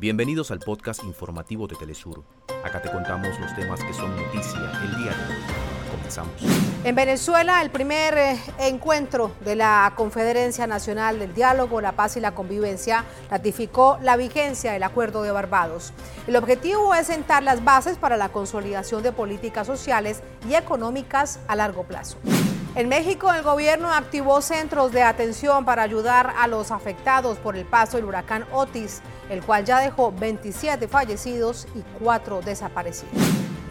Bienvenidos al podcast informativo de Telesur. Acá te contamos los temas que son noticia el día de hoy. Comenzamos. En Venezuela, el primer eh, encuentro de la Conferencia Nacional del Diálogo, la Paz y la Convivencia ratificó la vigencia del Acuerdo de Barbados. El objetivo es sentar las bases para la consolidación de políticas sociales y económicas a largo plazo. En México, el gobierno activó centros de atención para ayudar a los afectados por el paso del huracán Otis, el cual ya dejó 27 fallecidos y 4 desaparecidos.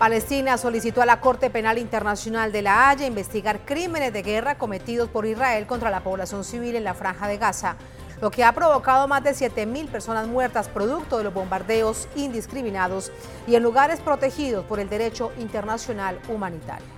Palestina solicitó a la Corte Penal Internacional de La Haya investigar crímenes de guerra cometidos por Israel contra la población civil en la franja de Gaza, lo que ha provocado más de 7.000 personas muertas producto de los bombardeos indiscriminados y en lugares protegidos por el derecho internacional humanitario.